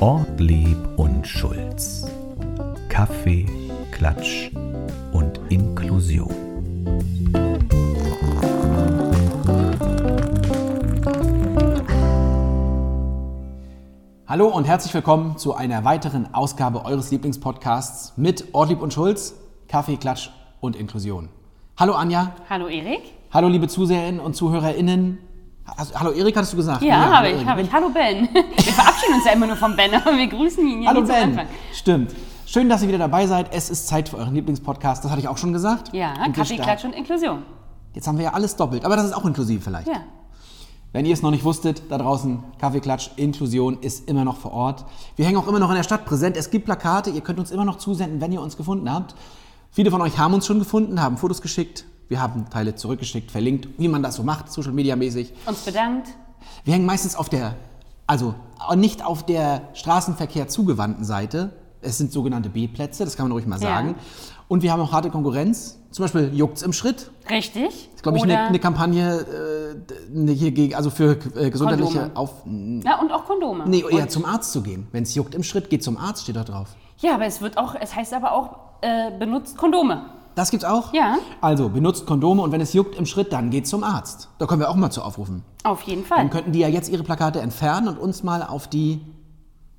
Ortlieb und Schulz. Kaffee, Klatsch und Inklusion. Hallo und herzlich willkommen zu einer weiteren Ausgabe eures Lieblingspodcasts mit Ortlieb und Schulz, Kaffee, Klatsch und Inklusion. Hallo Anja. Hallo Erik. Hallo liebe Zuseherinnen und ZuhörerInnen. Also, hallo Erik, hattest du gesagt? Ja, habe hallo ich, habe ich. Hallo Ben. Wir verabschieden uns ja immer nur vom Ben, aber wir grüßen ihn ja Hallo nie Ben. Anfang. Stimmt. Schön, dass ihr wieder dabei seid. Es ist Zeit für euren Lieblingspodcast. Das hatte ich auch schon gesagt. Ja, Und Kaffee, Klatsch und Inklusion. Jetzt haben wir ja alles doppelt, aber das ist auch inklusiv vielleicht. Ja. Wenn ihr es noch nicht wusstet, da draußen, Kaffeeklatsch, Inklusion ist immer noch vor Ort. Wir hängen auch immer noch in der Stadt präsent. Es gibt Plakate, ihr könnt uns immer noch zusenden, wenn ihr uns gefunden habt. Viele von euch haben uns schon gefunden, haben Fotos geschickt. Wir haben Teile zurückgeschickt, verlinkt, wie man das so macht, Social Media mäßig. Uns bedankt. Wir hängen meistens auf der, also nicht auf der Straßenverkehr zugewandten Seite. Es sind sogenannte B-Plätze, das kann man ruhig mal Ja. sagen. Und wir haben auch harte Konkurrenz. Zum Beispiel Juckt's im Schritt. Richtig. Das ist, glaube ich, eine, eine Kampagne äh, hier gegen, also für äh, gesundheitliche Kondome. Auf. Ja, und auch Kondome. Nee, eher und, zum Arzt zu gehen. Wenn es juckt im Schritt, geht zum Arzt, steht da drauf. Ja, aber es wird auch, es heißt aber auch, äh, benutzt Kondome. Das gibt's auch? Ja. Also, benutzt Kondome und wenn es juckt im Schritt, dann geht zum Arzt. Da können wir auch mal zu aufrufen. Auf jeden Fall. Dann könnten die ja jetzt ihre Plakate entfernen und uns mal auf die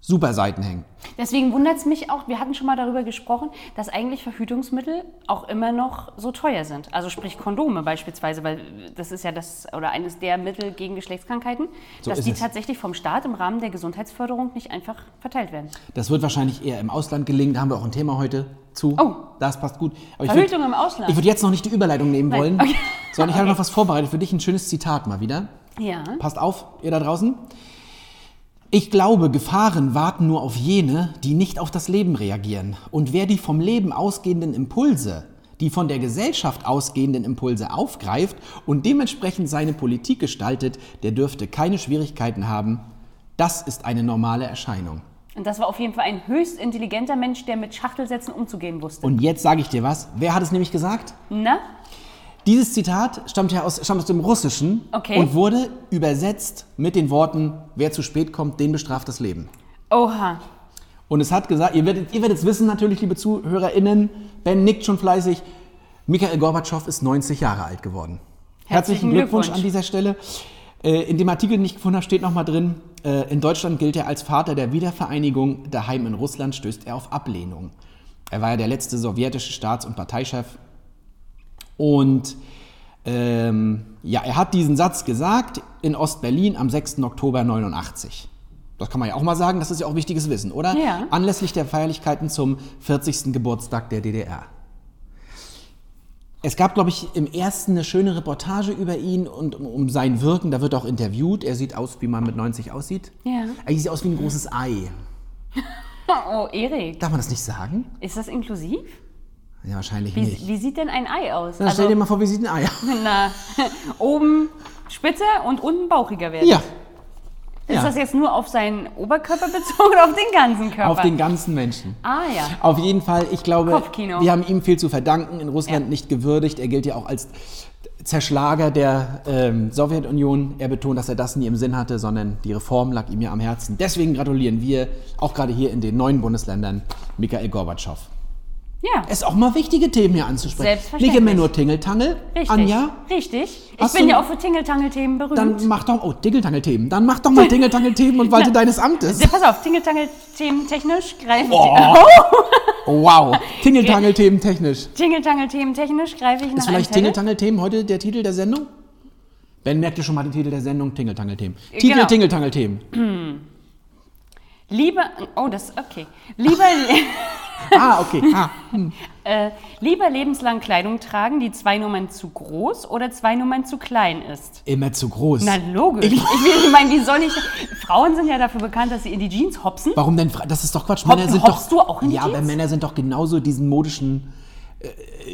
Superseiten hängen. Deswegen wundert es mich auch, wir hatten schon mal darüber gesprochen, dass eigentlich Verhütungsmittel auch immer noch so teuer sind. Also sprich Kondome beispielsweise, weil das ist ja das oder eines der Mittel gegen Geschlechtskrankheiten, So dass die es. tatsächlich vom Staat im Rahmen der Gesundheitsförderung nicht einfach verteilt werden. Das wird wahrscheinlich eher im Ausland gelingen. Da haben wir auch ein Thema heute zu. Oh. Das passt gut. Aber Verhütung würd- im Ausland. Ich würde jetzt noch nicht die Überleitung nehmen Nein, wollen, okay. sondern ich habe Okay. noch was vorbereitet für dich. Ein schönes Zitat mal wieder. Ja. Passt auf, ihr da draußen. Ich glaube, Gefahren warten nur auf jene, die nicht auf das Leben reagieren. Und wer die vom Leben ausgehenden Impulse, die von der Gesellschaft ausgehenden Impulse aufgreift und dementsprechend seine Politik gestaltet, der dürfte keine Schwierigkeiten haben. Das ist eine normale Erscheinung. Und das war auf jeden Fall ein höchst intelligenter Mensch, der mit Schachtelsätzen umzugehen wusste. Und jetzt sage ich dir was. Wer hat es nämlich gesagt? Na? Dieses Zitat stammt ja aus, stammt aus dem Russischen Okay. und wurde übersetzt mit den Worten, wer zu spät kommt, den bestraft das Leben. Oha. Und es hat gesagt, ihr werdet, ihr werdet es wissen natürlich, liebe ZuhörerInnen, Ben nickt schon fleißig, Mikhail Gorbatschow ist 90 Jahre alt geworden. Herzlichen Glückwunsch, Glückwunsch. an dieser Stelle. Äh, In dem Artikel, den ich gefunden habe, steht nochmal drin, äh, in Deutschland gilt er als Vater der Wiedervereinigung, daheim in Russland stößt er auf Ablehnung. Er war ja der letzte sowjetische Staats- und Parteichef. Und ähm, ja, er hat diesen Satz gesagt in Ostberlin am 6. Oktober 89. Das kann man ja auch mal sagen, das ist ja auch wichtiges Wissen, oder? Ja. Anlässlich der Feierlichkeiten zum 40. Geburtstag der DDR. Es gab, glaube ich, im ersten eine schöne Reportage über ihn und um, um sein Wirken. Da wird auch interviewt. Er sieht aus, wie man mit 90 aussieht. Ja. Er sieht aus wie ein großes Ei. Oh, Erik. Darf man das nicht sagen? Ist das inklusiv? Ja, wahrscheinlich Wie, nicht. wie sieht denn ein Ei aus? Na, stell dir mal vor, wie sieht ein Ei aus? na, oben spitzer und unten bauchiger werden. Ja. Ist ja. das jetzt nur auf seinen Oberkörper bezogen oder auf den ganzen Körper? Auf den ganzen Menschen. ah ja. Auf jeden Fall, ich glaube, Kopfkino. wir haben ihm viel zu verdanken, in Russland Ja. nicht gewürdigt. Er gilt ja auch als Zerschlager der ähm, Sowjetunion. Er betont, dass er das nie im Sinn hatte, sondern die Reform lag ihm ja am Herzen. Deswegen gratulieren wir, auch gerade hier in den neuen Bundesländern, Mikhail Gorbatschow. Ja. Es ist auch mal wichtige Themen hier anzusprechen. Selbstverständlich. Nicht immer nur Tingeltangel. Richtig. Anja, Richtig. Ich bin ja auch für Tingeltangel-Themen berühmt. dann mach doch, oh, Tingeltangel-Themen. Dann mach doch mal Tingeltangel-Themen und walte deines Amtes. Ja, pass auf, Tingeltangel-Themen technisch greife Oh. ich. Oh, wow. Tingeltangel-Themen technisch. Tingeltangel-Themen technisch greife ich nach Ist vielleicht. Tingeltangel-Themen heute der Titel der Sendung? Ben merkt ihr schon mal den Titel der Sendung, Tingeltangel-Themen. Titel Genau. Tingeltangel-Themen. Lieber, oh, das, okay. Lieber, Ah, okay. Ah. äh, lieber lebenslang Kleidung tragen, die zwei Nummern zu groß oder zwei Nummern zu klein ist. Immer zu groß. Na logisch. Ich, will- ich meine, wie soll ich. Frauen sind ja dafür bekannt, dass sie in die Jeans hopsen. Warum denn? Das ist doch Quatsch. Hopp- Männer sind doch, du auch in die Ja, aber Jeans? Männer sind doch genauso diesen modischen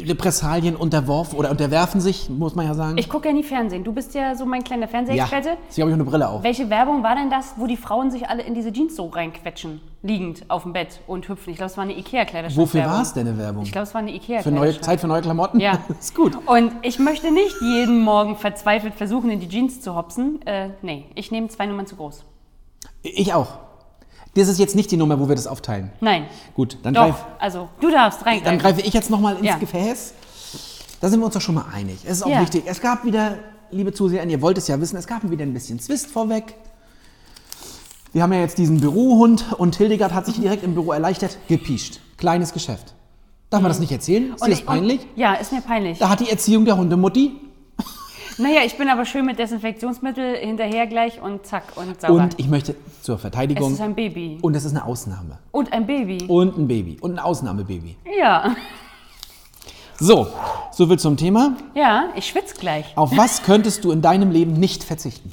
Repressalien unterworfen oder unterwerfen sich, muss man ja sagen. Ich gucke ja nie Fernsehen. Du bist ja so mein kleiner ja, Fernsehexperte. sie habe ich auch eine Brille auf. Welche Werbung war denn das, wo die Frauen sich alle in diese Jeans so reinquetschen, liegend auf dem Bett und hüpfen? Ich glaube, es war eine Ikea-Kleiderschrank. Wofür war es denn eine Werbung? Ich glaube, es war eine ikea Für neue, Zeit für neue Klamotten? Ja. ist gut. Und ich möchte nicht jeden Morgen verzweifelt versuchen, in die Jeans zu hopsen. Äh, nee, ich nehme zwei Nummern zu groß. Ich auch. Das ist jetzt nicht die Nummer, wo wir das aufteilen. Nein. Gut, dann, Doch, greif, also du darfst reingreifen. dann greife ich jetzt nochmal ins Ja. Gefäß. Da sind wir uns doch schon mal einig. Es ist auch Ja. wichtig. Es gab wieder, liebe Zuseher, ihr wollt es ja wissen, es gab wieder ein bisschen Zwist vorweg. Wir haben ja jetzt diesen Bürohund und Hildegard hat sich direkt im Büro erleichtert gepiescht. Kleines Geschäft. Darf man das nicht erzählen? Ist dir das ich- peinlich? Ja, ist mir peinlich. Da hat die Erziehung der Hundemutti Naja, ich bin aber schön mit Desinfektionsmittel hinterher gleich und zack und sauber. und ich möchte zur es Verteidigung. ist ein Baby. Und es ist eine Ausnahme. Und ein Baby. Und ein Baby. Und ein Ausnahmebaby. Ja. So, so viel zum Thema. Ja, ich schwitze gleich. Auf was könntest du in deinem Leben nicht verzichten?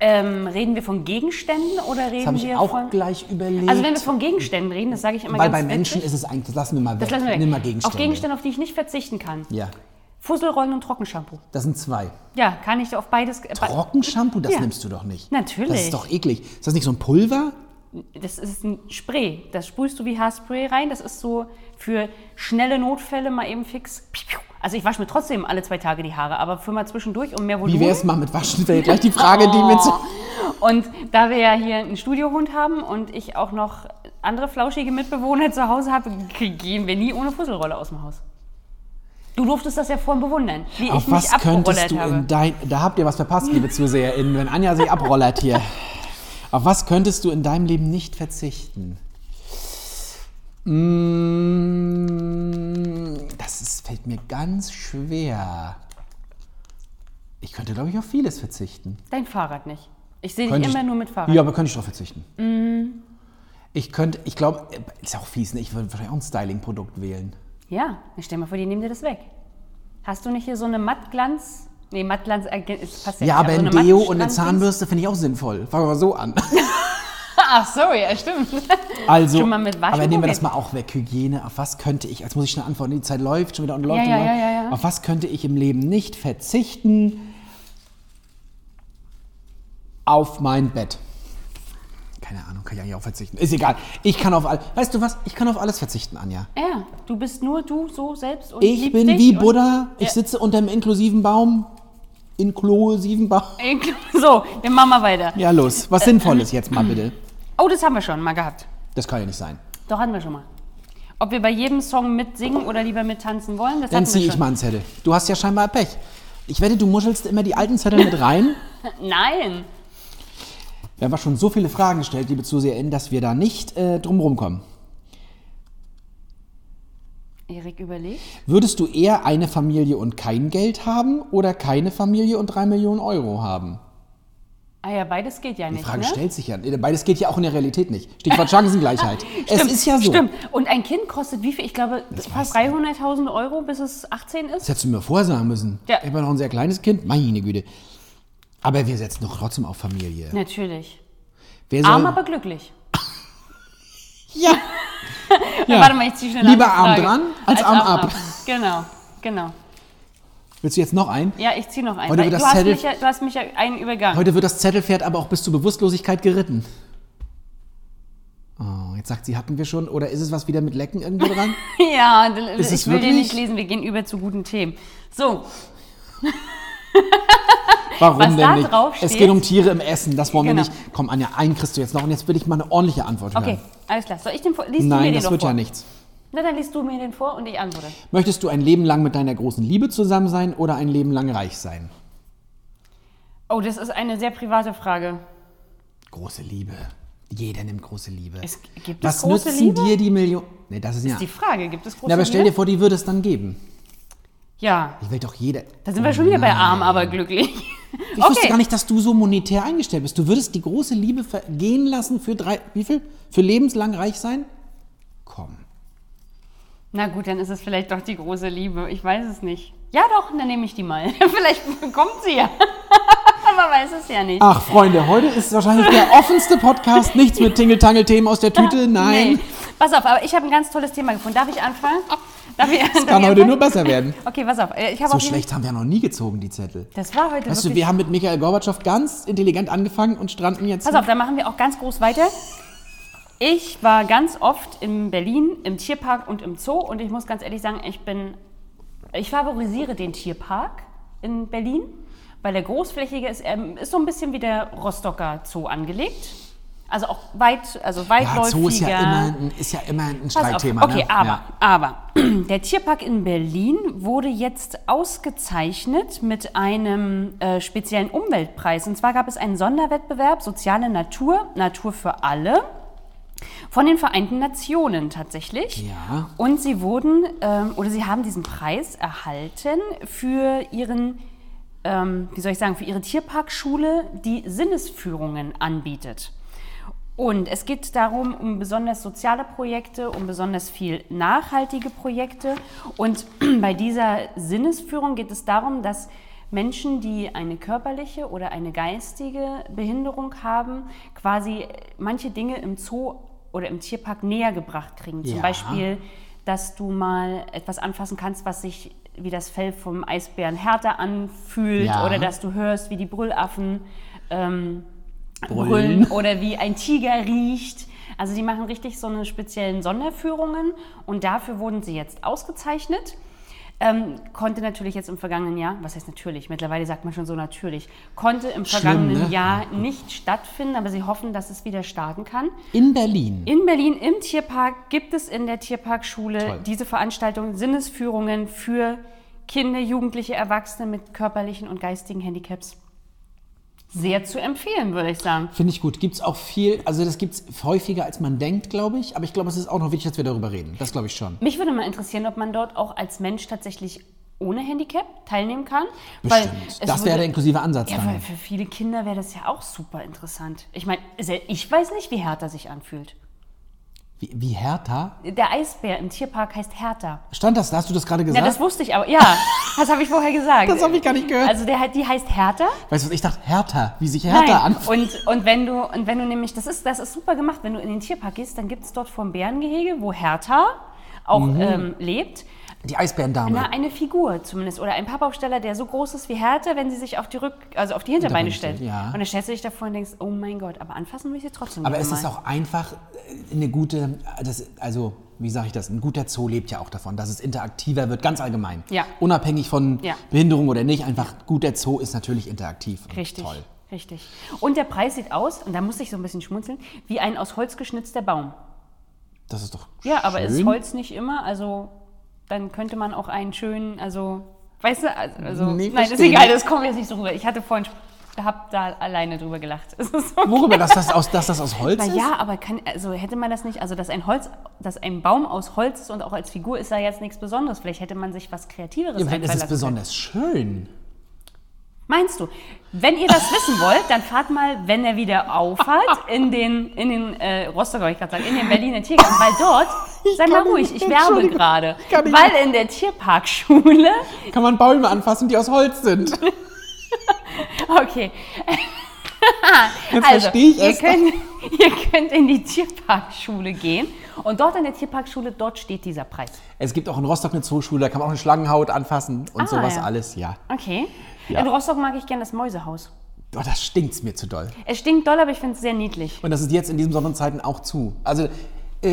Ähm, reden wir von Gegenständen oder Das reden habe ich wir auch von. gleich überlegt. Also wenn wir von Gegenständen reden, das sage ich immer Weil ganz bei Menschen witzig. ist es eigentlich, das lassen wir mal weg. Das lassen wir weg. Nimm mal Gegenstände. Auf Gegenstände, auf die ich nicht verzichten kann. Ja, Fusselrollen und Trockenshampoo. das sind zwei. Ja, kann ich auf beides. äh, Trockenshampoo, das Ja. nimmst du doch nicht. Natürlich. Das ist doch eklig. Ist das nicht so ein Pulver? Das ist ein Spray. Das sprühst du wie Haarspray rein. Das ist so für schnelle Notfälle mal eben fix. Also ich wasche mir trotzdem alle zwei Tage die Haare, aber für mal zwischendurch um mehr Volumen. Wie wär's mal mit Waschen? Wäre gleich die Frage, die mit. Und da wir ja hier einen Studiohund haben und ich auch noch andere flauschige Mitbewohner zu Hause habe, gehen wir nie ohne Fusselrolle aus dem Haus. Du durftest das ja vorhin bewundern, wie Auf ich mich was könntest abgerollert du habe. in dein. Da habt ihr was verpasst, liebe ZuseherInnen, wenn Anja sich abrollert hier. Auf was könntest du in deinem Leben nicht verzichten? Mm, Das ist, fällt mir ganz schwer. Ich könnte, glaube ich, auf vieles verzichten. Dein Fahrrad nicht. Ich sehe dich immer ich, nur mit Fahrrad. Ja, aber könnte ich darauf verzichten. Ich könnte, ich glaube, ist ja auch fies, ne? ich würde wahrscheinlich auch ein Styling-Produkt wählen. Ja, ich stell mal vor, die nehmen dir das weg. Hast du nicht hier so eine Mattglanz? Nee, Mattglanz äh, es passt ja, aber so ein eine Deo und eine Zahnbürste finde ich auch sinnvoll. Fangen wir mal so an. Ach so, ja, stimmt. Also, Schon mal mit Waschen aber nehmen wir das mal auch weg. Hygiene, auf was könnte ich, jetzt muss ich schnell antworten, die Zeit läuft schon wieder und läuft Ja, und ja, läuft. ja, ja, ja. Auf was könnte ich im Leben nicht verzichten? Auf mein Bett. Keine Ahnung, kann ich eigentlich auch verzichten. Ist egal. Ich kann auf alles. Weißt du was? Ich kann auf alles verzichten, Anja. Ja, du bist nur du so selbst und Ich bin wie Buddha. Ich Ja. sitze unter einem inklusiven Baum. Inklusiven Baum. So, dann machen wir weiter. Ja, los. Was Sinnvolles jetzt mal bitte. Oh, das haben wir schon mal gehabt. Das kann ja nicht sein. Doch, hatten wir schon mal. Ob wir bei jedem Song mitsingen oder lieber mittanzen wollen, das Dann wir ziehe ich mal einen Zettel. Du hast ja scheinbar Pech. Ich wette, du muschelst immer die alten Zettel mit rein. Nein. Wir haben aber schon so viele Fragen gestellt, liebe ZuseherInnen, dass wir da nicht äh, drum rumkommen. Erik überlegt. Würdest du eher eine Familie und kein Geld haben oder keine Familie und drei Millionen Euro haben? Ah ja, beides geht ja Die nicht, Frage ne? stellt sich ja. Beides geht ja auch in der Realität nicht. Stichwort Chancengleichheit. es ist ja so. Stimmt. Und ein Kind kostet wie viel? Ich glaube, fast 300.000 Euro, bis es 18 ist. Das hättest du mir vorher sagen müssen. Ja. Ich war noch ein sehr kleines Kind. Meine Güte. Aber wir setzen doch trotzdem auf Familie. Natürlich. Wer Arm, aber glücklich. ja. ja. Warte mal, ich ziehe schnell Lieber Arm dran als Arm ab. Genau, genau. Willst du jetzt noch einen? Ja, ich ziehe noch einen. Heute wird Du das hast, Zettel- mich ja, du hast mich ja einen übergangen. Heute wird das Zettelpferd aber auch bis zur Bewusstlosigkeit geritten. Oh, jetzt sagt sie, hatten wir schon. Oder ist es was wieder mit Lecken irgendwo dran? Ja, Ist ich will den wirklich? nicht lesen, wir gehen über zu guten Themen. So, Warum Was denn nicht? drauf es geht um Tiere im Essen. Das wollen Genau. wir nicht. Komm, Anja, einen kriegst du jetzt noch. Und jetzt will ich mal eine ordentliche Antwort hören. okay, alles klar. Soll ich den vor? Liest du mir Nein, den das wird vor? ja nichts. Na, dann liest du mir den vor und ich antworte. Möchtest du ein Leben lang mit deiner großen Liebe zusammen sein oder ein Leben lang reich sein? Oh, das ist eine sehr private Frage. Große Liebe. Jeder nimmt große Liebe. Es, gibt Was es große nützen Liebe? dir die Millionen? Nee, das ist ja. ist die Frage. Gibt es große Na, aber stell dir Liebe? vor, die würde es dann geben. Ja, Ich will doch jeder. da sind wir schon wieder bei arm, aber glücklich. Ich wusste gar nicht, dass du so monetär eingestellt bist. Du würdest die große Liebe vergehen lassen für drei, wie viel? Für lebenslang reich sein? Komm. Na gut, dann ist es vielleicht doch die große Liebe. Ich weiß es nicht. Ja doch, dann nehme ich die mal. vielleicht kommt sie ja. Man weiß es ja nicht. Ach, Freunde, heute ist wahrscheinlich der offenste Podcast. Nichts mit Tingeltangel-Themen aus der Tüte. Nein. Nee. Pass auf, aber ich habe ein ganz tolles Thema gefunden. Darf ich anfangen? Darf ich, Es kann heute nur besser werden. Okay, pass auf. äh, Ich So schlecht haben wir noch nie gezogen, die Zettel. Das war heute Weißt du, wir haben mit Michael Gorbatschow ganz intelligent angefangen und stranden jetzt. Pass auf, da machen wir auch ganz groß weiter. Ich war ganz oft in Berlin im Tierpark und im Zoo und ich muss ganz ehrlich sagen, ich bin, ich favorisiere den Tierpark in Berlin, weil der großflächige ist, ist so ein bisschen wie der Rostocker Zoo angelegt. Also auch weit, also ja, weitläufiger. Zoo ist ja immer, ein- ist ja immer ein auf. Streitthema. Okay, ne? aber, Ja. aber der Tierpark in Berlin wurde jetzt ausgezeichnet mit einem äh, speziellen Umweltpreis. Und zwar gab es einen Sonderwettbewerb Soziale Natur, Natur für alle. Von den Vereinten Nationen tatsächlich. Ja. Und sie wurden, ähm, oder sie haben diesen Preis erhalten für ihren, ähm, wie soll ich sagen, für ihre Tierparkschule, die Sinnesführungen anbietet. Und es geht darum, um besonders soziale Projekte, um besonders viel nachhaltige Projekte. Und bei dieser Sinnesführung geht es darum, dass Menschen, die eine körperliche oder eine geistige Behinderung haben, quasi manche Dinge im Zoo oder im Tierpark näher gebracht kriegen. Zum Ja. Beispiel, dass du mal etwas anfassen kannst, was sich wie das Fell vom Eisbären härter anfühlt Ja. oder dass du hörst, wie die Brüllaffen ähm, Brüllen. oder wie ein Tiger riecht. Also die machen richtig so eine speziellen Sonderführungen und dafür wurden sie jetzt ausgezeichnet. Ähm, konnte natürlich jetzt im vergangenen Jahr, was heißt natürlich, mittlerweile sagt man schon so natürlich, konnte im Schlimm, vergangenen ne? Jahr nicht stattfinden, aber sie hoffen, dass es wieder starten kann. In Berlin. In Berlin im Tierpark gibt es in der Tierparkschule Toll. diese Veranstaltung Sinnesführungen für Kinder, Jugendliche, Erwachsene mit körperlichen und geistigen Handicaps. Sehr zu empfehlen, würde ich sagen. Finde ich gut. Gibt es auch viel, also das gibt es häufiger, als man denkt, glaube ich. Aber ich glaube, es ist auch noch wichtig, dass wir darüber reden. Das glaube ich schon. Mich würde mal interessieren, ob man dort auch als Mensch tatsächlich ohne Handicap teilnehmen kann. Bestimmt. es das wäre der inklusive Ansatz Ja, weil für viele Kinder wäre das ja auch super interessant. Ich meine, ich weiß nicht, wie Hertha sich anfühlt. Wie, wie Hertha? Der Eisbär im Tierpark heißt Hertha. Stand das? Hast du das gerade Ja, gesagt? das wusste ich aber. Ja, das habe ich vorher gesagt. Das habe ich gar nicht gehört. Also der, die heißt Hertha. weißt du, was ich dachte? Hertha. Wie sich Hertha Nein. anfühlt. Und, und, wenn du, und wenn du nämlich, das ist, das ist super gemacht, wenn du in den Tierpark gehst, dann gibt es dort vor dem Bärengehege, wo Hertha auch Mhm. ähm, lebt, Die Eisbärendame. na, eine Figur zumindest oder ein Pappaufsteller, der so groß ist wie Hertha, wenn sie sich auf die Rück, also auf die Hinterbeine stellt. ja. Und dann stellst du dich davor und denkst, oh mein Gott, aber anfassen will ich sie trotzdem Aber es ist auch einfach äh, eine gute, das, also wie sage ich das, ein guter Zoo lebt ja auch davon, dass es interaktiver wird, ganz allgemein. Ja. Unabhängig von Ja. Behinderung oder nicht, einfach guter Zoo ist natürlich interaktiv. Richtig. Toll. Richtig. Und der Preis sieht aus, und da musste ich so ein bisschen schmunzeln, wie ein aus Holz geschnitzter Baum. Das ist doch Ja, aber ist. Holz nicht immer, also dann könnte man auch einen schönen, also, weißt du, also, also Nee, nein, ist egal, das kommt jetzt nicht so rüber. Ich hatte vorhin, hab da alleine drüber gelacht. So. Worüber, dass das aus, dass das aus Holz Na ist? ja, aber kann, also hätte man das nicht, also dass ein Holz, dass ein Baum aus Holz ist und auch als Figur ist da jetzt nichts Besonderes. Vielleicht hätte man sich was Kreativeres Ja, vielleicht ist es besonders schön. können. Meinst du? Wenn ihr das wissen wollt, dann fahrt mal, wenn er wieder aufhat, in den, in den äh, Rostock, ich gerade sagen, in den Berliner Tiergarten, weil dort, sei mal ruhig, ich werbe gerade, weil in der Tierparkschule, Kann man Bäume anfassen, die aus Holz sind? okay, Jetzt also, verstehe ich ihr es. könnt, ihr könnt in die Tierparkschule gehen und dort in der Tierparkschule, dort steht dieser Preis. Es gibt auch in Rostock eine Zooschule, da kann man auch eine Schlangenhaut anfassen und Ah, sowas ja. alles, ja. Okay. Ja. In Rostock mag ich gerne das Mäusehaus. Oh, das stinkt's mir zu doll. Es stinkt doll, aber ich finde es sehr niedlich. Und das ist jetzt in diesen Sommerzeiten auch zu. Also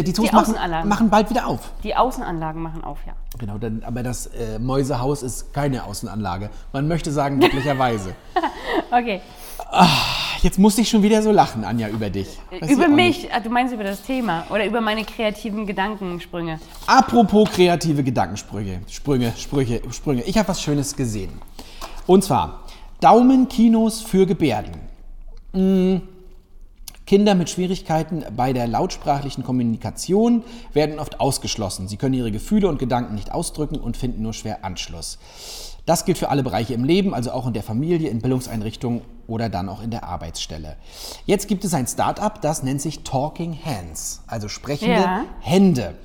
die Zoos Die machen, Außenanlagen. machen bald wieder auf. Die Außenanlagen machen auf, ja. Genau, dann, aber das äh, Mäusehaus ist keine Außenanlage. Man möchte sagen, glücklicherweise. Okay. Jetzt muss ich schon wieder so lachen, Anja, über dich. Weiß über mich, Ah, du meinst über das Thema oder über meine kreativen Gedankensprünge. Apropos kreative Gedankensprünge, Sprünge, Sprüche, Sprünge. Ich habe was Schönes gesehen. Und zwar Daumenkinos für Gebärden. Mm, Kinder mit Schwierigkeiten bei der lautsprachlichen Kommunikation werden oft ausgeschlossen. Sie können ihre Gefühle und Gedanken nicht ausdrücken und finden nur schwer Anschluss. Das gilt für alle Bereiche im Leben, also auch in der Familie, in Bildungseinrichtungen oder dann auch in der Arbeitsstelle. Jetzt gibt es ein Start-up, das nennt sich Talking Hands, also sprechende Ja. Hände.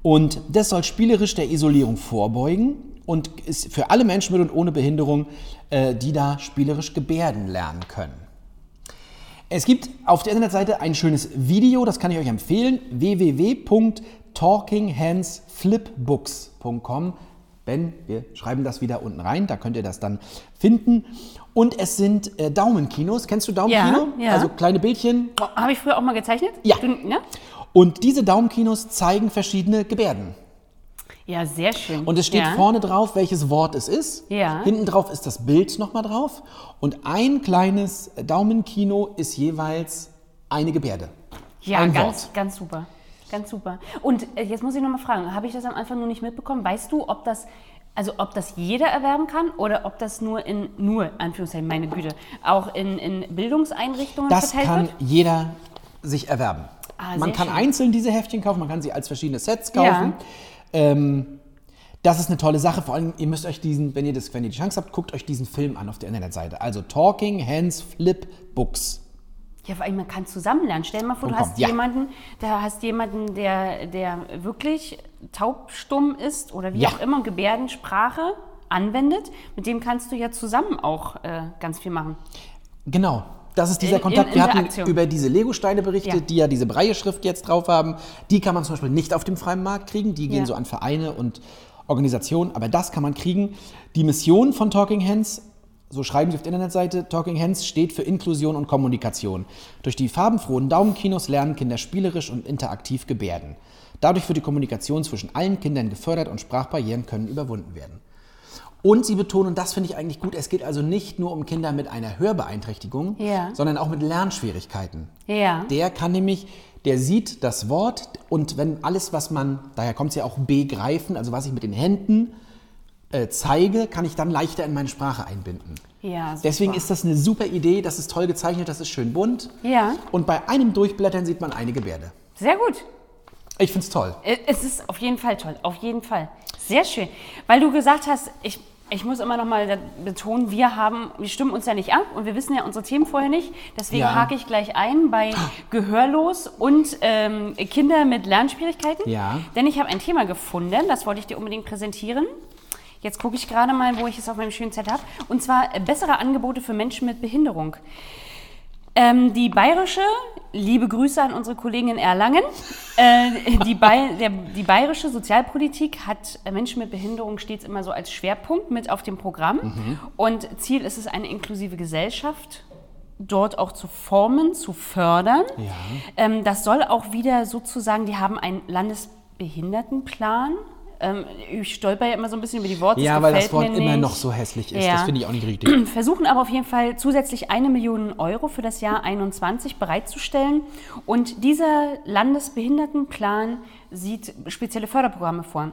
Und das soll spielerisch der Isolierung vorbeugen und ist für alle Menschen mit und ohne Behinderung, äh, die da spielerisch gebärden lernen können. Es gibt auf der Internetseite ein schönes Video, das kann ich euch empfehlen, talkinghandsflipbooks.com. Ben, wir schreiben das wieder unten rein, da könnt ihr das dann finden. Und es sind äh, Daumenkinos. Kennst du Daumenkino? Ja, ja. Also kleine Bildchen. Habe ich früher auch mal gezeichnet? Ja. Du, ne? Und diese Daumenkinos zeigen verschiedene Gebärden. Ja, sehr schön. Und es steht ja. vorne drauf, welches Wort es ist. Ja. Hinten drauf ist das Bild nochmal drauf. Und ein kleines Daumenkino ist jeweils eine Gebärde. Ja, ein ganz, Wort. ganz super. Ganz super. Und äh, jetzt muss ich noch mal fragen, habe ich das am Anfang noch nicht mitbekommen? Weißt du, ob das, also ob das jeder erwerben kann oder ob das nur in, nur, Anführungszeichen, meine Güte, auch in, in Bildungseinrichtungen Das verteilt kann wird? jeder sich erwerben. Ah, man kann schön. einzeln diese Heftchen kaufen, man kann sie als verschiedene Sets kaufen. Ähm, das ist eine tolle Sache. Vor allem, ihr müsst euch diesen, wenn ihr, das, wenn ihr die Chance habt, guckt euch diesen Film an auf der Internetseite. Also Talking Hands Flip Books. Ja, vor allem, man kann zusammenlernen. Stell dir mal vor, du Komm, hast ja. jemanden, da hast jemanden, der, der wirklich taubstumm ist oder wie Ja. auch immer und Gebärdensprache anwendet. Mit dem kannst du ja zusammen auch äh, ganz viel machen. Genau. Das ist dieser In- Kontakt. in Wir hatten über diese Lego-Steine berichtet, Ja. die ja diese Breie-Schrift jetzt drauf haben. Die kann man zum Beispiel nicht auf dem freien Markt kriegen. Die gehen Ja. so an Vereine und Organisationen. Aber das kann man kriegen. Die Mission von Talking Hands, so schreiben sie auf der Internetseite, Talking Hands steht für Inklusion und Kommunikation. Durch die farbenfrohen Daumenkinos lernen Kinder spielerisch und interaktiv gebärden. Dadurch wird die Kommunikation zwischen allen Kindern gefördert und Sprachbarrieren können überwunden werden. Und sie betonen, und das finde ich eigentlich gut, es geht also nicht nur um Kinder mit einer Hörbeeinträchtigung, Ja. sondern auch mit Lernschwierigkeiten. Ja. Der kann nämlich, der sieht das Wort und wenn alles, was man, daher kommt es ja auch begreifen, also was ich mit den Händen äh, zeige, kann ich dann leichter in meine Sprache einbinden. Ja. Deswegen ist das eine super Idee, das ist toll gezeichnet, das ist schön bunt. Ja. Und bei einem Durchblättern sieht man eine Gebärde. Sehr gut. Ich finde es toll. Äh, Es ist auf jeden Fall toll, auf jeden Fall. Sehr schön. Weil du gesagt hast, ich, ich muss immer noch mal betonen, wir haben, wir stimmen uns ja nicht ab und wir wissen ja unsere Themen vorher nicht. Deswegen Ja. hake ich gleich ein bei Gehörlos und ähm, Kinder mit Lernschwierigkeiten. Ja. Denn ich habe ein Thema gefunden, das wollte ich dir unbedingt präsentieren. Jetzt gucke ich gerade mal, wo ich es auf meinem schönen Zettel habe. Und zwar äh, bessere Angebote für Menschen mit Behinderung. Ähm, die bayerische, liebe Grüße an unsere Kollegen in Erlangen, äh, die, Bay, der, die bayerische Sozialpolitik hat äh, Menschen mit Behinderung stets immer so als Schwerpunkt mit auf dem Programm. Und Ziel ist es, eine inklusive Gesellschaft dort auch zu formen, zu fördern. Ja. Ähm, das soll auch wieder sozusagen, die haben einen Landesbehindertenplan. Ähm, ich stolper ja immer so ein bisschen über die Worte. Ja, weil das Wort immer noch so hässlich ist. Ja. Das finde ich auch nicht richtig. versuchen aber auf jeden Fall zusätzlich eine Million Euro für das Jahr 21 bereitzustellen. Und dieser Landesbehindertenplan sieht spezielle Förderprogramme vor.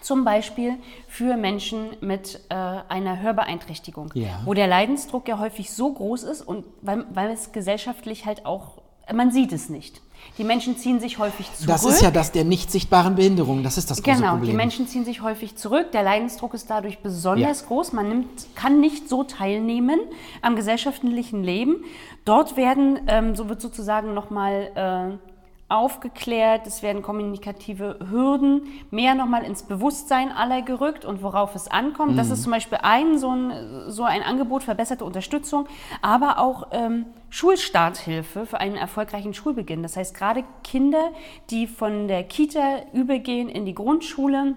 Zum Beispiel für Menschen mit äh, einer Hörbeeinträchtigung, Ja. wo der Leidensdruck ja häufig so groß ist und weil, weil es gesellschaftlich halt auch, man sieht es nicht. Die Menschen ziehen sich häufig zurück. Das ist ja das der nicht sichtbaren Behinderung. Das ist das große Genau, Problem. die Menschen ziehen sich häufig zurück. Der Leidensdruck ist dadurch besonders Ja. groß. Man nimmt, kann nicht so teilnehmen am gesellschaftlichen Leben. Dort werden, ähm, so wird sozusagen nochmal äh, aufgeklärt, es werden kommunikative Hürden mehr nochmal ins Bewusstsein aller gerückt und worauf es ankommt. Das ist zum Beispiel ein so, ein so ein Angebot, verbesserte Unterstützung, aber auch ähm, Schulstarthilfe für einen erfolgreichen Schulbeginn. Das heißt, gerade Kinder, die von der Kita übergehen in die Grundschule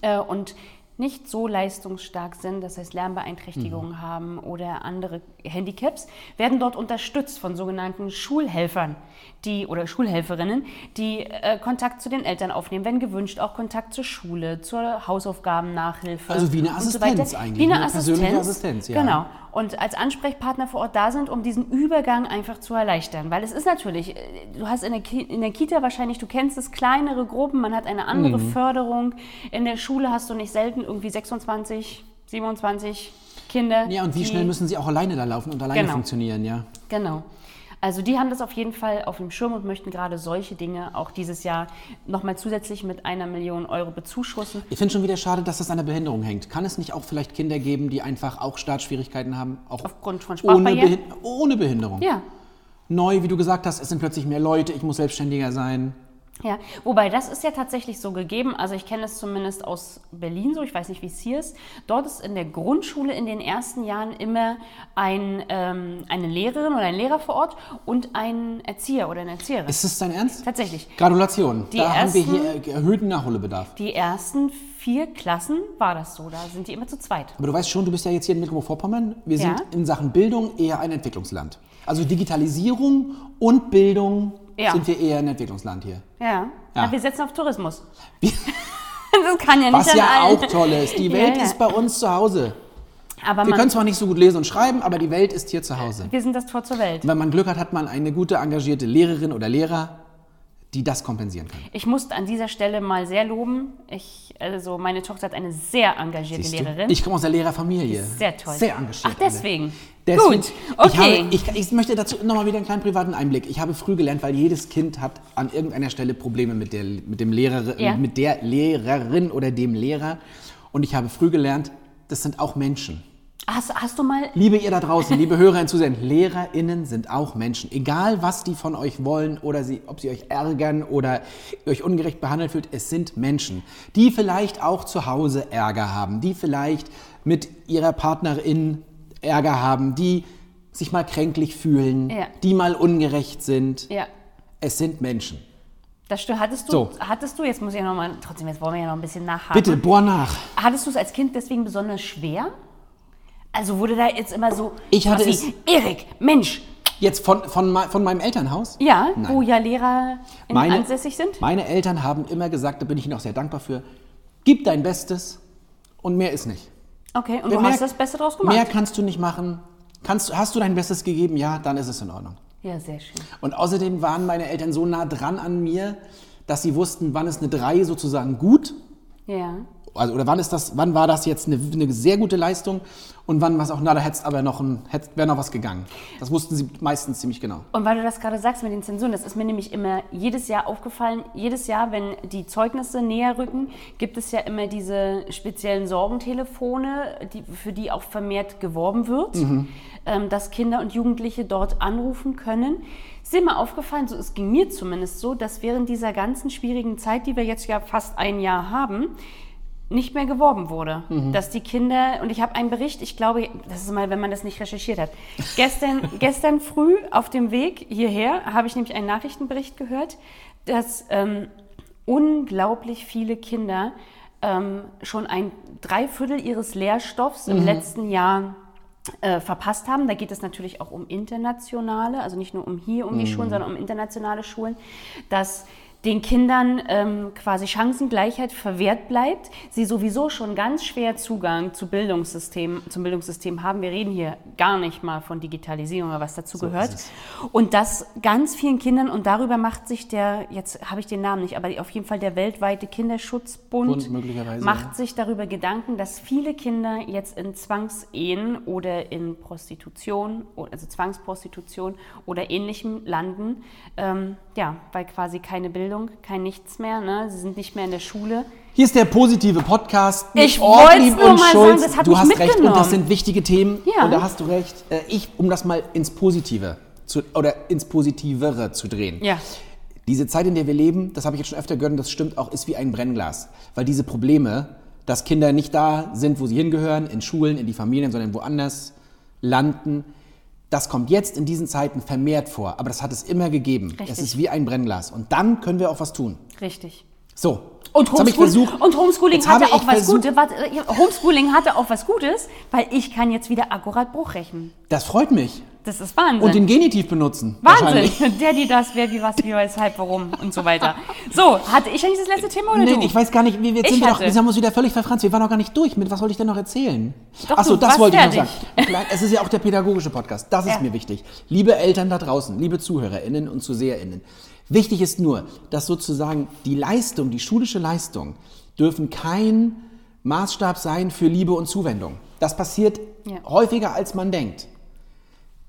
äh, und nicht so leistungsstark sind, das heißt Lernbeeinträchtigungen haben oder andere Handicaps, werden dort unterstützt von sogenannten Schulhelfern die, oder Schulhelferinnen, die äh, Kontakt zu den Eltern aufnehmen, wenn gewünscht, auch Kontakt zur Schule, zur Hausaufgabennachhilfe. Also wie eine so Assistenz weiter. eigentlich, Wie eine eine persönliche Assistenz, Assistenz, ja. Genau. Und als Ansprechpartner vor Ort da sind, um diesen Übergang einfach zu erleichtern. Weil es ist natürlich, du hast in der, Ki in der Kita wahrscheinlich, du kennst es, kleinere Gruppen, man hat eine andere Mhm. Förderung. In der Schule hast du nicht selten irgendwie 26, 27 Kinder. ja, und wie schnell müssen sie auch alleine da laufen und alleine Genau. funktionieren, ja. Genau. Also die haben das auf jeden Fall auf dem Schirm und möchten gerade solche Dinge auch dieses Jahr nochmal zusätzlich mit einer Million Euro bezuschussen. Ich finde schon wieder schade, dass das an der Behinderung hängt. Kann es nicht auch vielleicht Kinder geben, die einfach auch Startschwierigkeiten haben? Auch Aufgrund von ohne, Sprachbarrieren? Behin ohne Behinderung. Ja, Neu, wie du gesagt hast, es sind plötzlich mehr Leute, ich muss selbstständiger sein. Ja, wobei das ist ja tatsächlich so gegeben. Also ich kenne es zumindest aus Berlin so, ich weiß nicht, wie es hier ist. Dort ist in der Grundschule in den ersten Jahren immer ein, ähm, eine Lehrerin oder ein Lehrer vor Ort und ein Erzieher oder eine Erzieherin. Ist das dein Ernst? Tatsächlich. Gratulation. Die da haben wir ersten- hier erhöhten Nachholbedarf. Die ersten vier Klassen war das so, da sind die immer zu zweit. Aber du weißt schon, du bist ja jetzt hier in Mecklenburg-Vorpommern. Wir Ja. sind in Sachen Bildung eher ein Entwicklungsland. Also Digitalisierung und Bildung Ja. sind wir eher ein Entwicklungsland hier. Ja, Ja. Wir setzen auf Tourismus. Das kann ja nicht Was ja allen- auch toll ist. Die Welt ja. ist bei uns zu Hause. Aber Wir können zwar nicht so gut lesen und schreiben, aber die Welt ist hier zu Hause. wir sind das Tor zur Welt. Und wenn man Glück hat, hat man eine gute, engagierte Lehrerin oder Lehrer, die das kompensieren kann. Ich muss an dieser Stelle mal sehr loben. Ich, also meine Tochter hat eine sehr engagierte Siehst du? Lehrerin. Ich komme aus der Lehrerfamilie. Sehr toll. Sehr engagiert. Ach, deswegen. alle. Gut, Ich, okay. habe, ich, ich möchte dazu nochmal wieder einen kleinen privaten Einblick. Ich habe früh gelernt, weil jedes Kind hat an irgendeiner Stelle Probleme mit der, mit dem Lehrer, Ja. mit der Lehrerin oder dem Lehrer. Und ich habe früh gelernt, das sind auch Menschen. Hast, hast du mal Liebe ihr da draußen, liebe Hörerinnen, Zusehen, LehrerInnen sind auch Menschen. Egal, was die von euch wollen oder sie, ob sie euch ärgern oder euch ungerecht behandelt fühlt, es sind Menschen, die vielleicht auch zu Hause Ärger haben, die vielleicht mit ihrer Partnerin Ärger haben, die sich mal kränklich fühlen, Ja. die mal ungerecht sind. Ja, Es sind Menschen. das stimmt. Hattest du, So. hattest du, jetzt muss ich ja noch mal, trotzdem, jetzt wollen wir ja noch ein bisschen nachhaken. Bitte, bohr nach. Hattest du es als Kind deswegen besonders schwer? Also wurde da jetzt immer so, Ich hatte wie, Erik, Mensch, Jetzt von, von, von meinem Elternhaus? ja, Nein. wo ja Lehrer in Meine- ansässig sind? Meine Eltern haben immer gesagt, da bin ich ihnen auch sehr dankbar für, gib dein Bestes und mehr ist nicht. Okay, und Wer du mehr- hast das Beste draus gemacht? Mehr kannst du nicht machen. Kannst, hast du dein Bestes gegeben? Ja, dann ist es in Ordnung. ja, sehr schön. Und außerdem waren meine Eltern so nah dran an mir, dass sie wussten, wann ist eine 3 sozusagen gut. Ja. Also, oder wann, ist das, wann war das jetzt eine, eine sehr gute Leistung und wann war es auch, na, da hätte aber noch, ein- wäre noch was gegangen. Das wussten sie meistens ziemlich genau. Und weil du das gerade sagst mit den Zensuren, das ist mir nämlich immer jedes Jahr aufgefallen. Jedes Jahr, wenn die Zeugnisse näher rücken, gibt es ja immer diese speziellen Sorgentelefone, die, für die auch vermehrt geworben wird, ähm, dass Kinder und Jugendliche dort anrufen können. Ist dir mal aufgefallen, so, es ging mir zumindest so, dass während dieser ganzen schwierigen Zeit, die wir jetzt ja fast ein Jahr haben, nicht mehr geworben wurde. Dass die Kinder, und ich habe einen Bericht, ich glaube, das ist mal, wenn man das nicht recherchiert hat. Gestern, gestern früh auf dem Weg hierher habe ich nämlich einen Nachrichtenbericht gehört, dass ähm, unglaublich viele Kinder ähm, schon ein Dreiviertel ihres Lehrstoffs im letzten Jahr äh, verpasst haben. Da geht es natürlich auch um internationale, also nicht nur um hier um die Schulen, sondern um internationale Schulen, dass den Kindern ähm, quasi Chancengleichheit verwehrt bleibt, sie sowieso schon ganz schwer Zugang zu Bildungssystem, zum Bildungssystem haben. Wir reden hier gar nicht mal von Digitalisierung oder was dazu gehört. ist Und das ganz vielen Kindern, und darüber macht sich der, jetzt habe ich den Namen nicht, aber auf jeden Fall der weltweite Kinderschutzbund Bund macht ja. sich darüber Gedanken, dass viele Kinder jetzt in Zwangsehen oder in Prostitution, also Zwangsprostitution oder ähnlichem landen. Ähm, ja, weil quasi keine Bildung, kein Nichts mehr. Ne? Sie sind nicht mehr in der Schule. Hier ist der positive Podcast. mit Ich Ortlieb nur und mal Schulz. sagen, das hat du hast recht und das sind wichtige Themen. Ja. Und da hast du recht. Äh, Ich, um das mal ins Positive zu, oder ins Positivere zu drehen. Ja. Diese Zeit, in der wir leben, das habe ich jetzt schon öfter gehört und das stimmt auch, ist wie ein Brennglas. Weil diese Probleme, dass Kinder nicht da sind, wo sie hingehören, in Schulen, in die Familien, sondern woanders landen, das kommt jetzt in diesen Zeiten vermehrt vor. Aber das hat es immer gegeben. Es Richtig. ist wie ein Brennglas. Und dann können wir auch was tun. Richtig. So. Und, Homeschool versucht, und Homeschooling hatte auch was Gutes. Äh, Homeschooling hatte auch was Gutes, weil ich kann jetzt wieder akkurat Bruch rechnen. Das freut mich. Das ist Wahnsinn. Und den Genitiv benutzen. Wahnsinn. Der, die, das, wer, wie, was, wie, weshalb, warum und so weiter. So, hatte ich eigentlich das letzte Thema oder Nee, du? ich weiß gar nicht, wir, jetzt Ich sind wir, doch, hatte. wir haben uns wieder völlig verfranst. Wir waren noch gar nicht durch. Mit was wollte ich denn noch erzählen? Doch, Achso, das wollte ich noch fertig. sagen. Klar, Es ist ja auch der pädagogische Podcast. Das ist Ja. mir wichtig. Liebe Eltern da draußen, liebe ZuhörerInnen und ZuseherInnen. Wichtig ist nur, dass sozusagen die Leistung, die schulische Leistung, dürfen kein Maßstab sein für Liebe und Zuwendung. Das passiert Ja. häufiger, als man denkt.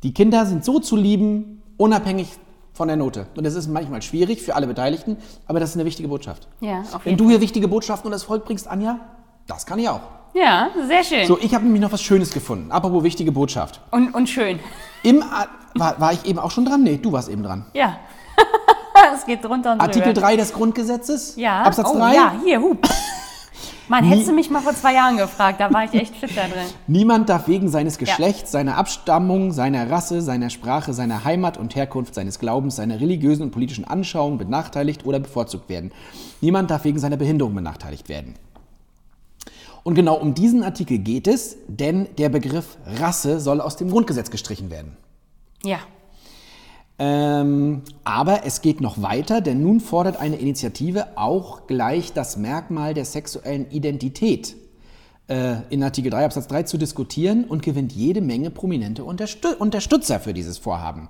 Die Kinder sind so zu lieben, unabhängig von der Note. Und das ist manchmal schwierig für alle Beteiligten, aber das ist eine wichtige Botschaft. Ja, auf Wenn jeden du hier wichtige Botschaften und das Volk bringst, Anja, das kann ich auch. Ja, sehr schön. So, ich habe nämlich noch was Schönes gefunden. Apropos wichtige Botschaft. Und, und schön. Im A war, war ich eben auch schon dran? Nee, du warst eben dran. Ja. es geht drunter und Artikel drüber. 3 des Grundgesetzes, Ja. Absatz oh, 3. Ja, hier, hup. Man, hättest du mich mal vor zwei Jahren gefragt, da war ich echt fit da drin. Niemand darf wegen seines Geschlechts, seiner Abstammung, seiner Rasse, seiner Sprache, seiner Heimat und Herkunft, seines Glaubens, seiner religiösen und politischen Anschauung benachteiligt oder bevorzugt werden. Niemand darf wegen seiner Behinderung benachteiligt werden. Und genau um diesen Artikel geht es, denn der Begriff Rasse soll aus dem Grundgesetz gestrichen werden. Ja. Ähm, aber es geht noch weiter, denn nun fordert eine Initiative auch gleich das Merkmal der sexuellen Identität äh, in Artikel 3 Absatz 3 zu diskutieren und gewinnt jede Menge prominente Unterstü Unterstützer für dieses Vorhaben.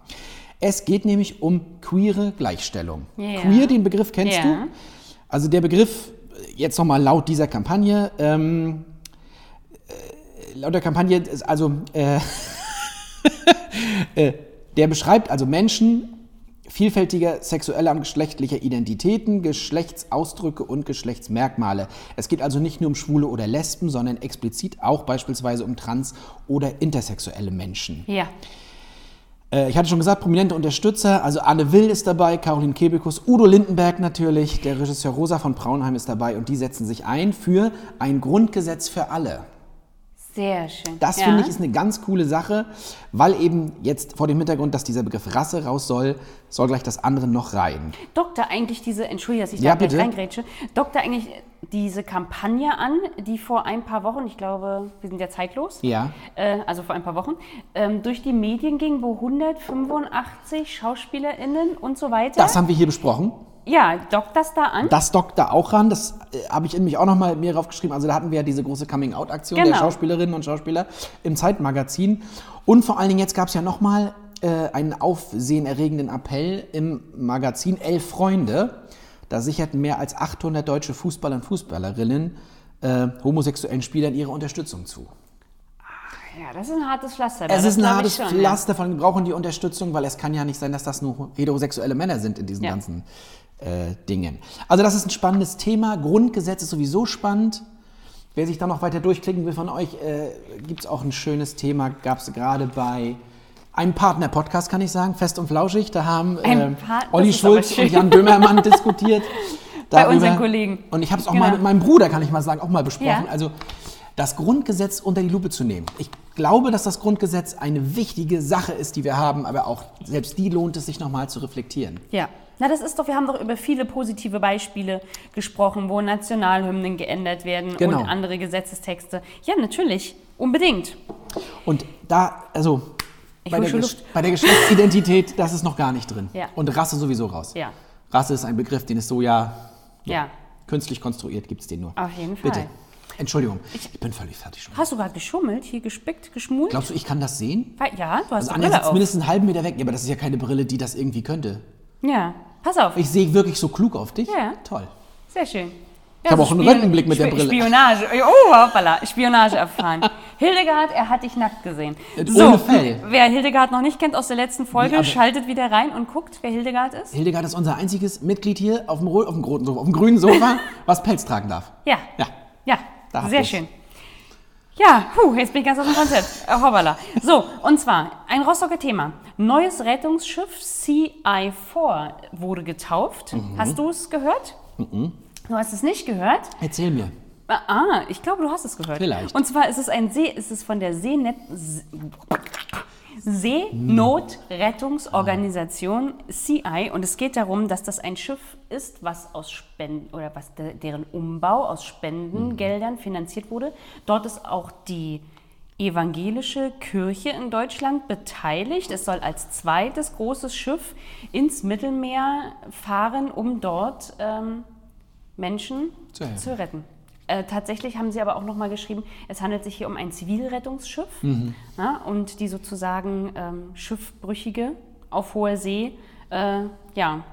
Es geht nämlich um queere Gleichstellung. Ja. Queer, den Begriff kennst Ja. du? Also der Begriff, jetzt nochmal laut dieser Kampagne, ähm, äh, laut der Kampagne also äh, äh, der beschreibt also Menschen vielfältiger sexueller und geschlechtlicher Identitäten, Geschlechtsausdrücke und Geschlechtsmerkmale. Es geht also nicht nur um Schwule oder Lesben, sondern explizit auch beispielsweise um trans- oder intersexuelle Menschen. Ja. Äh, ich hatte schon gesagt, prominente Unterstützer, also Anne Will ist dabei, Caroline Kebekus, Udo Lindenberg natürlich, der Regisseur Rosa von Braunheim ist dabei und die setzen sich ein für ein Grundgesetz für alle. Sehr schön. Das ja. finde ich ist eine ganz coole Sache, weil eben jetzt vor dem Hintergrund, dass dieser Begriff Rasse raus soll, soll gleich das andere noch rein. Dockt da eigentlich diese, entschuldige, dass ich Ja, da gleich bitte. reingrätsche, dockt da eigentlich diese Kampagne an, die vor ein paar Wochen, ich glaube, wir sind ja zeitlos, Ja. äh, also vor ein paar Wochen, ähm, durch die Medien ging, wo 185 SchauspielerInnen und so weiter. Das haben wir hier besprochen. Ja, dockt das da an? Das dockt da auch ran. Das äh, habe ich in mich auch noch mal mir draufgeschrieben. Also da hatten wir ja diese große Coming-out-Aktion der Genau. Schauspielerinnen und Schauspieler im Zeitmagazin. Und vor allen Dingen jetzt gab es ja noch mal äh, einen aufsehenerregenden Appell im Magazin Elf Freunde. Da sicherten mehr als 800 deutsche Fußballer und Fußballerinnen äh, homosexuellen Spielern ihre Unterstützung zu. ja, das ist ein hartes Pflaster. Es das ist ein hartes schon, Pflaster, von allem brauchen die Unterstützung, weil es kann ja nicht sein, dass das nur heterosexuelle Männer sind in diesen Ja. ganzen äh, Dingen. Also das ist ein spannendes Thema. Grundgesetz ist sowieso spannend. Wer sich da noch weiter durchklicken will von euch, äh, gibt es auch ein schönes Thema, gab es gerade bei einem Partner-Podcast, kann ich sagen, Fest und Flauschig. Da haben Part- Olli Schulz und Jan Böhmermann diskutiert. Bei darüber. unseren Kollegen. Und ich habe es auch Genau. mal mit meinem Bruder, kann ich mal sagen, auch mal besprochen. Ja. Also das Grundgesetz unter die Lupe zu nehmen. Ich glaube, dass das Grundgesetz eine wichtige Sache ist, die wir haben, aber auch selbst die lohnt es sich nochmal zu reflektieren. Ja. Na, das ist doch, wir haben doch über viele positive Beispiele gesprochen, wo Nationalhymnen geändert werden Genau. und andere Gesetzestexte. Ja, natürlich. Unbedingt. Und da, also bei der, bei der Geschlechtsidentität, das ist noch gar nicht drin. Ja. Und Rasse sowieso raus. Ja. Rasse ist ein Begriff, den es so ja, Ja. künstlich konstruiert, gibt es den nur. Auf jeden Fall. Bitte. Entschuldigung, ich bin völlig fertig schon. Hast du gerade geschummelt, hier gespickt, geschmult? Glaubst du, ich kann das sehen? Ja, du hast Also Anja Brille sitzt auf. mindestens einen halben Meter weg. Ja, aber das ist ja keine Brille, die das irgendwie könnte. Ja, pass auf. Ich sehe wirklich so klug auf dich. Ja. Toll. Sehr schön. Ich habe auch einen Röntgenblick mit der Brille. Spionage. Oh, hoppala. Spionage erfahren. Hildegard, er hat dich nackt gesehen. Ohne Fell. wer Hildegard noch nicht kennt aus der letzten Folge, Nee, schaltet wieder rein und guckt, wer Hildegard ist. Hildegard ist unser einziges Mitglied hier auf dem, auf dem, roten Sofa, auf dem grünen Sofa, was Pelz tragen darf. Ja. Ja. Ja, Da sehr schön. Ja, puh, jetzt bin ich ganz aus dem Konzept. Äh, hoppala. So, und zwar ein Rostocker Thema. Neues Rettungsschiff CI4 wurde getauft. Mhm. Hast du es gehört? Du hast es nicht gehört? Erzähl mir. Ah, ich glaube, du hast es gehört. Vielleicht. Und zwar ist es ein See, ist es von der Seenet See- Seenotrettungsorganisation CI und es geht darum, dass das ein Schiff ist, was aus Spenden oder was de, deren Umbau aus Spendengeldern finanziert wurde. Dort ist auch die evangelische Kirche in Deutschland beteiligt. Es soll als zweites großes Schiff ins Mittelmeer fahren, um dort ähm, Menschen Zu zu retten. Äh, tatsächlich haben sie aber auch nochmal geschrieben, es handelt sich hier um ein Zivilrettungsschiff Mhm. ja, und die sozusagen ähm, Schiffbrüchige auf hoher See äh, ja,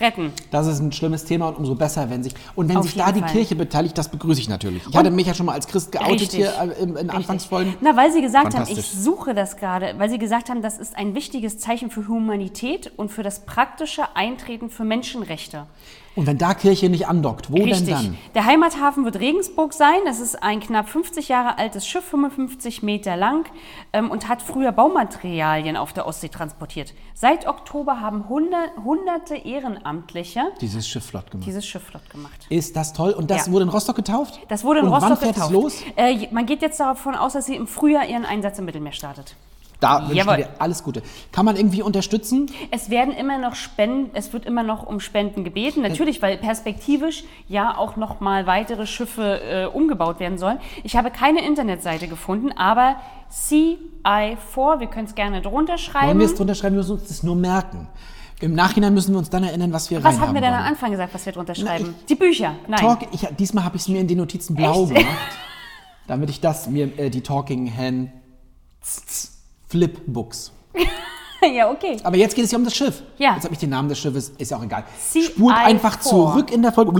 retten. Das ist ein schlimmes Thema und umso besser, wenn sich. Und wenn Auf sich da die Fall. Kirche beteiligt, das begrüße ich natürlich. Ich hatte mich ja schon mal als Christ geoutet Richtig. hier äh, in, in Anfangsfolgen. Na, weil sie gesagt haben, ich suche das gerade, weil sie gesagt haben, das ist ein wichtiges Zeichen für Humanität und für das praktische Eintreten für Menschenrechte. Und wenn da Kirche nicht andockt, wo denn Richtig. dann? Der Heimathafen wird Regensburg sein. Das ist ein knapp 50 Jahre altes Schiff, 55 Meter lang ähm, und hat früher Baumaterialien auf der Ostsee transportiert. Seit Oktober haben hundert, hunderte Ehrenamtliche Dieses Schiff flott gemacht. dieses Schiff flott gemacht. Ist das toll? Und das Ja. wurde in Rostock getauft? Das wurde in Und Rostock wann fährt getauft. es los? Äh, man geht jetzt davon aus, dass sie im Frühjahr ihren Einsatz im Mittelmeer startet. Da wünsche ich dir alles Gute. Kann man irgendwie unterstützen? Es werden immer noch Spenden, es wird immer noch um Spenden gebeten, natürlich, weil perspektivisch ja auch noch mal weitere Schiffe äh, umgebaut werden sollen. Ich habe keine Internetseite gefunden, aber CI4, wir können es gerne drunter Wollen schreiben. wir es drunter schreiben? Wir müssen uns das nur merken. Im Nachhinein müssen wir uns dann erinnern, was wir Was hatten wir denn am. Anfang gesagt, was wir drunter Na, schreiben? Die Bücher. Nein. Talk, ich, diesmal habe ich es mir in den Notizen blau Echt? gemacht, damit ich das mir äh, die Talking Hand Flipbooks. ja, okay. Aber jetzt geht es ja um das Schiff. Ja. Jetzt habe ich den Namen des Schiffes, ist ja auch egal. CI Spult einfach vor. zurück in der Folge.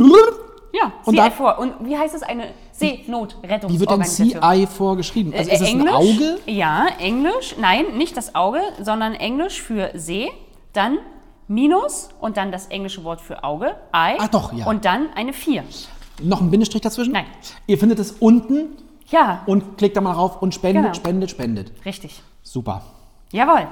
Ja, Und CI da- vor. Und wie heißt es? Eine Wie wird denn Seenotrettungsorganisation. CI vorgeschrieben? Also Äh, ist es ein Englisch? Auge? Ja, Englisch. Nein, nicht das Auge, sondern Englisch für See. Dann Minus und dann das englische Wort für Auge, Eye. Ah, doch, ja. Und dann eine 4. Noch ein Bindestrich dazwischen? Nein. Ihr findet es unten Ja, und klickt da mal rauf und spendet, Genau. spendet, spendet. richtig. Super. Jawohl.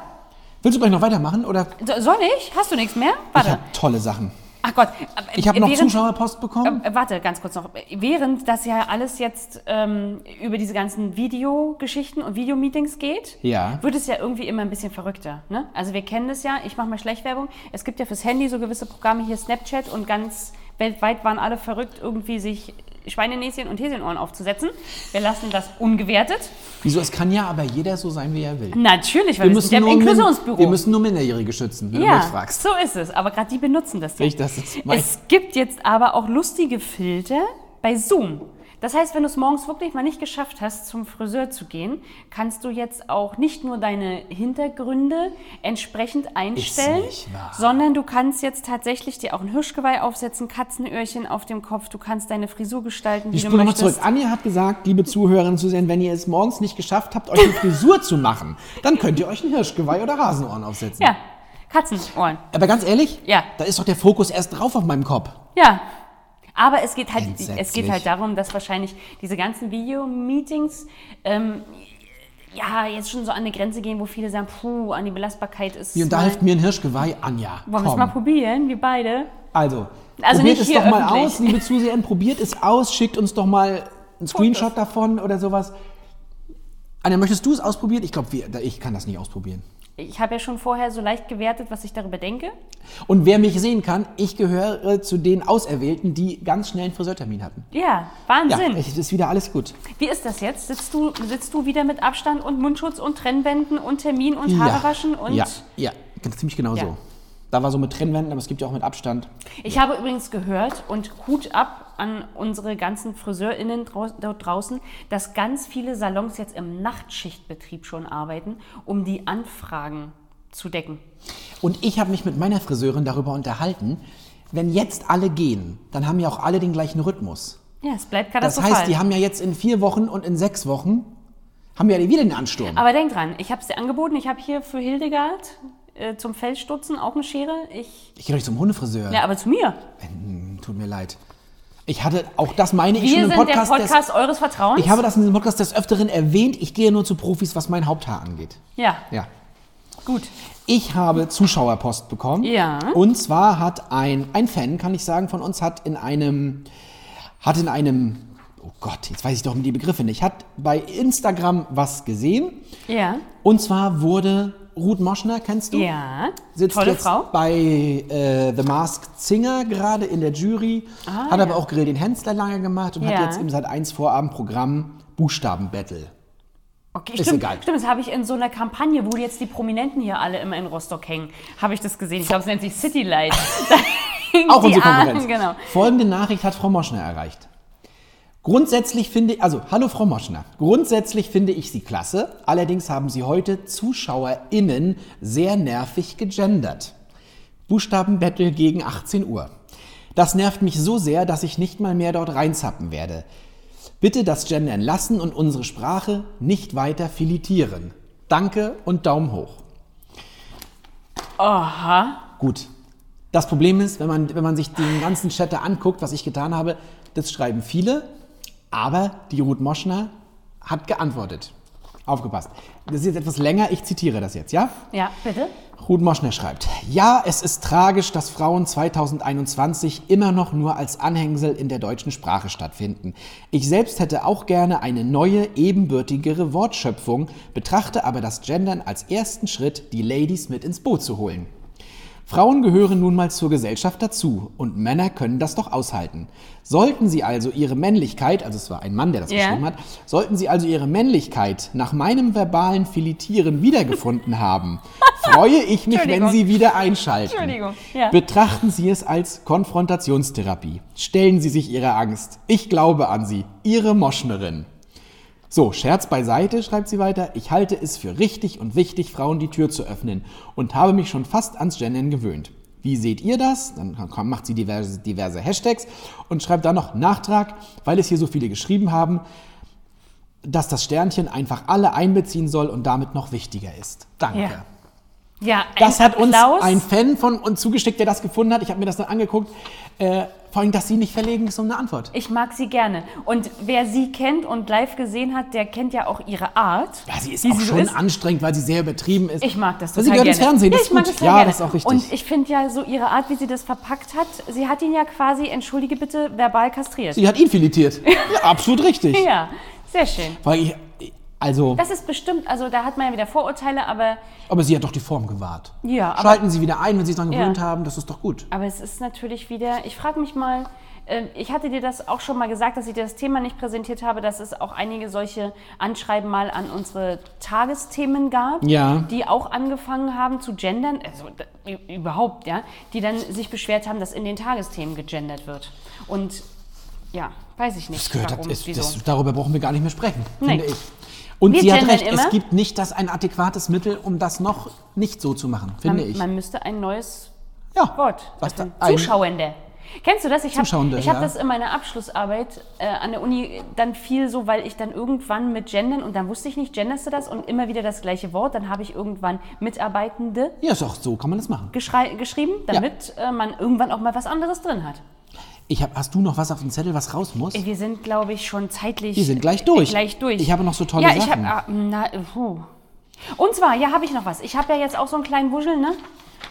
Willst du gleich noch weitermachen oder? So, soll ich? Hast du nichts mehr? Ich Warte. habe tolle Sachen. Ach Gott. Ich habe noch Während- Zuschauerpost bekommen. Äh, warte, ganz kurz noch. Während das ja alles jetzt ähm, über diese ganzen Videogeschichten und Videomeetings geht, Ja. wird es ja irgendwie immer ein bisschen verrückter. Ne? Also wir kennen das ja, ich mache mal Schleichwerbung. Es gibt ja fürs Handy so gewisse Programme, hier Snapchat und ganz weltweit waren alle verrückt, irgendwie sich Schweinenäschen und Häschenohren aufzusetzen. Wir lassen das ungewertet. Wieso? Es kann ja aber jeder so sein, wie er will. Natürlich, weil wir, sind ja im Inklusionsbüro. wir müssen nur Minderjährige schützen, wenn du ja, mich fragst. so ist es. Aber gerade die benutzen das ja. Ich, das ist mein- Es gibt jetzt aber auch lustige Filter bei Zoom. Das heißt, wenn du es morgens wirklich mal nicht geschafft hast, zum Friseur zu gehen, kannst du jetzt auch nicht nur deine Hintergründe entsprechend einstellen, sondern du kannst jetzt tatsächlich dir auch ein Hirschgeweih aufsetzen, Katzenöhrchen auf dem Kopf, du kannst deine Frisur gestalten, wie Ich du möchtest. zurück. Anja hat gesagt, liebe Zuhörerinnen und Zuseher, wenn ihr es morgens nicht geschafft habt, euch eine Frisur zu machen, dann könnt ihr euch ein Hirschgeweih oder Rasenohren aufsetzen. Ja, Katzenohren. Aber ganz ehrlich, Ja. da ist doch der Fokus erst drauf auf meinem Kopf. Ja. Aber es geht halt, es geht halt darum, dass wahrscheinlich diese ganzen Videomeetings ähm, ja jetzt schon so an eine Grenze gehen, wo viele sagen, puh, an die Belastbarkeit ist. Und da mal- hilft mir ein Hirschgeweih, Anja. Wollen wir es mal probieren, wir beide? Also, Also probiert es doch mal öffentlich. aus, liebe Zuseher, probiert es aus, schickt uns doch mal einen Screenshot davon oder sowas. Anja, möchtest du es ausprobieren? Ich glaube, ich kann das nicht ausprobieren. Ich habe ja schon vorher so leicht gewertet, was ich darüber denke. Und wer mich sehen kann, ich gehöre zu den Auserwählten, die ganz schnell einen Friseurtermin hatten. Ja, Ja, Wahnsinn. es ist wieder alles gut. Wie ist das jetzt? Sitzt du, sitzt du wieder mit Abstand und Mundschutz und Trennwänden und Termin und Haare ja. waschen und Ja, ja, ganz ziemlich genau Ja. so. Da war so mit Trennwänden, aber es gibt ja auch mit Abstand. Ich habe übrigens gehört und Hut ab an unsere ganzen FriseurInnen dort draußen, dass ganz viele Salons jetzt im Nachtschichtbetrieb schon arbeiten, um die Anfragen zu decken. Und ich habe mich mit meiner Friseurin darüber unterhalten, wenn jetzt alle gehen, dann haben ja auch alle den gleichen Rhythmus. Ja, es bleibt Das katastrophal. heißt, die haben ja jetzt in vier Wochen und in sechs Wochen, haben wir ja wieder den Ansturm. Aber denk dran, ich habe es dir angeboten, ich habe hier für Hildegard äh, zum Fellstutzen auch eine Schere. Ich, Ich gehe doch nicht zum Hundefriseur. ja, aber zu mir. Hm, Tut mir leid. Ich hatte, auch das meine ich Wir schon im sind Podcast. der Podcast eures Vertrauens. des, ich habe das in diesem Podcast des Öfteren erwähnt. Ich gehe nur zu Profis, was mein Haupthaar angeht. ja, Ja. gut. Ich habe Zuschauerpost bekommen. Ja. Und zwar hat ein, ein Fan, kann ich sagen, von uns hat in einem, hat in einem, oh Gott, jetzt weiß ich doch die Begriffe nicht, hat bei Instagram was gesehen. Ja, Und zwar wurde Ruth Moschner, kennst du? ja. Sitzt Tolle jetzt Frau. bei äh, The Masked Singer gerade in der Jury, Ah, hat aber ja. auch Grill den Hensler lange gemacht und Ja. hat jetzt im Sat 1 Vorabendprogramm Buchstabenbattle. Okay, Ist stimmt, egal. stimmt, das habe ich in so einer Kampagne, wo jetzt die Prominenten hier alle immer in Rostock hängen, habe ich das gesehen. Ich glaube, es nennt sich City Light. Auch unsere Konkurrenz. Genau. Folgende Nachricht hat Frau Moschner erreicht. Grundsätzlich finde ich, also hallo Frau Moschner, grundsätzlich finde ich Sie klasse, allerdings haben Sie heute ZuschauerInnen sehr nervig gegendert. Buchstabenbattle gegen 18 Uhr. Das nervt mich so sehr, dass ich nicht mal mehr dort reinzappen werde. Bitte das Gendern lassen und unsere Sprache nicht weiter filetieren. Danke und Daumen hoch. Aha. Gut. Das Problem ist, wenn man, wenn man sich den ganzen Chat da anguckt, was ich getan habe, das schreiben viele, aber die Ruth Moschner hat geantwortet. Aufgepasst. Das ist jetzt etwas länger, ich zitiere das jetzt, ja? Ja, bitte. Ruth Moschner schreibt, ja, es ist tragisch, dass Frauen 2021 immer noch nur als Anhängsel in der deutschen Sprache stattfinden. Ich selbst hätte auch gerne eine neue, ebenbürtigere Wortschöpfung, betrachte aber das Gendern als ersten Schritt, die Ladies mit ins Boot zu holen. Frauen gehören nun mal zur Gesellschaft dazu und Männer können das doch aushalten. Sollten sie also ihre Männlichkeit, also es war ein Mann, der das Ja. geschrieben hat, sollten sie also ihre Männlichkeit nach meinem verbalen Filetieren wiedergefunden haben, freue ich mich, wenn sie wieder einschalten. Entschuldigung, ja. Betrachten Sie es als Konfrontationstherapie. Stellen Sie sich Ihrer Angst. Ich glaube an Sie. Ihre Moschnerin. So, Scherz beiseite, schreibt sie weiter. Ich halte es für richtig und wichtig, Frauen die Tür zu öffnen und habe mich schon fast ans Gendern gewöhnt. Wie seht ihr das? Dann macht sie diverse, diverse Hashtags und schreibt dann noch Nachtrag, weil es hier so viele geschrieben haben, dass das Sternchen einfach alle einbeziehen soll und damit noch wichtiger ist. Danke. Ja. Ja, Das hat uns Applaus. ein Fan von uns zugeschickt, der das gefunden hat. Ich habe mir das dann angeguckt. Äh, vor allem, dass sie nicht verlegen ist um eine Antwort. Ich mag sie gerne. Und wer sie kennt und live gesehen hat, der kennt ja auch ihre Art. Ja, sie ist auch so schon ist. anstrengend, weil sie sehr übertrieben ist. Ich mag das total Sie gehört gerne. ins Fernsehen, ja, das ich ist mag das ja, gerne. das ist auch richtig. Und ich finde ja so ihre Art, wie sie das verpackt hat, sie hat ihn ja quasi, entschuldige bitte, verbal kastriert. sie hat ihn filetiert. ja, absolut richtig. Ja, sehr schön. Weil ich, also, Das ist bestimmt, also da hat man ja wieder Vorurteile, aber, aber sie hat doch die Form gewahrt. Ja, aber- Schalten Sie wieder ein, wenn Sie sich daran Ja. gewöhnt haben. Das ist doch gut. aber es ist natürlich wieder, ich frage mich mal, äh, ich hatte dir das auch schon mal gesagt, dass ich dir das Thema nicht präsentiert habe, dass es auch einige solche Anschreiben mal an unsere Tagesthemen gab, Ja. die auch angefangen haben zu gendern, also überhaupt, ja, die dann sich beschwert haben, dass in den Tagesthemen gegendert wird. Und ja, weiß ich nicht, Das gehört, warum, das, das, darüber brauchen wir gar nicht mehr sprechen, Nee. finde ich. Und Wir sie hat recht, immer. es gibt nicht das ein adäquates Mittel, um das noch nicht so zu machen, finde man, ich. man müsste ein neues ja. Wort. Was da- Zuschauende. Kennst du das? Ich habe ich hab ja. das in meiner Abschlussarbeit äh, an der Uni dann viel so, weil ich dann irgendwann mit Gendern und dann wusste ich nicht, genderst du das und immer wieder das gleiche Wort. Dann habe ich irgendwann Mitarbeitende Ja, auch so, kann man das machen. geschrieben, damit äh, man irgendwann auch mal was anderes drin hat. Ich hab, hast du noch was auf dem Zettel, was raus muss? Wir sind, glaube ich, schon zeitlich. Wir sind gleich durch. Äh, gleich durch. Ich habe noch so tolle ja, ich Sachen. Hab, ah, na, äh, puh. Und zwar, ja, habe ich noch was. Ich habe ja jetzt auch so einen kleinen Wuschel, ne?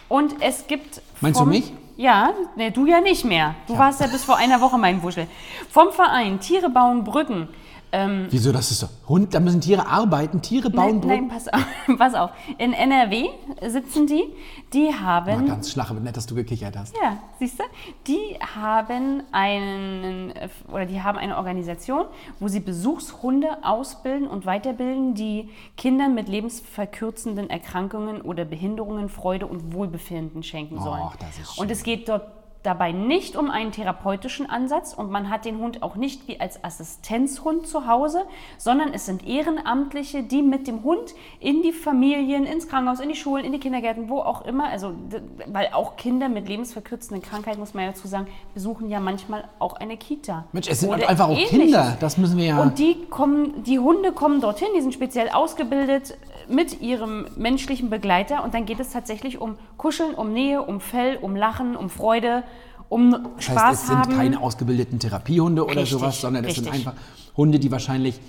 Und es gibt. Meinst du vom- mich? Ja, ne, du ja nicht mehr. Du warst ja bis vor einer Woche mein Wuschel. Vom Verein Tiere bauen Brücken. Ähm, Wieso, das ist so. Hund, da müssen Tiere arbeiten, Tiere bauen nein, nein, pass auf, pass auf. In NRW sitzen die. Die haben. War ganz schlache, nett, dass du gekichert hast. Ja, siehst du? Die haben einen oder die haben eine Organisation, wo sie Besuchshunde ausbilden und weiterbilden, die Kindern mit lebensverkürzenden Erkrankungen oder Behinderungen Freude und Wohlbefinden schenken sollen. Och, das ist schön. und es geht dort dabei nicht um einen therapeutischen Ansatz und man hat den Hund auch nicht wie als Assistenzhund zu Hause, sondern es sind Ehrenamtliche, die mit dem Hund in die Familien, ins Krankenhaus, in die Schulen, in die Kindergärten, wo auch immer, also weil auch Kinder mit lebensverkürzenden Krankheiten, muss man ja dazu sagen, besuchen ja manchmal auch eine Kita. Mensch, es sind einfach auch Ähnliches. Kinder. Das müssen wir ja. Und die kommen, die Hunde kommen dorthin, die sind speziell ausgebildet mit ihrem menschlichen Begleiter und dann geht es tatsächlich um Kuscheln, um Nähe, um Fell, um Lachen, um Freude, um das Spaß heißt, es sind haben. keine ausgebildeten Therapiehunde oder Richtig, sowas, sondern es sind richtig. einfach Hunde, die wahrscheinlich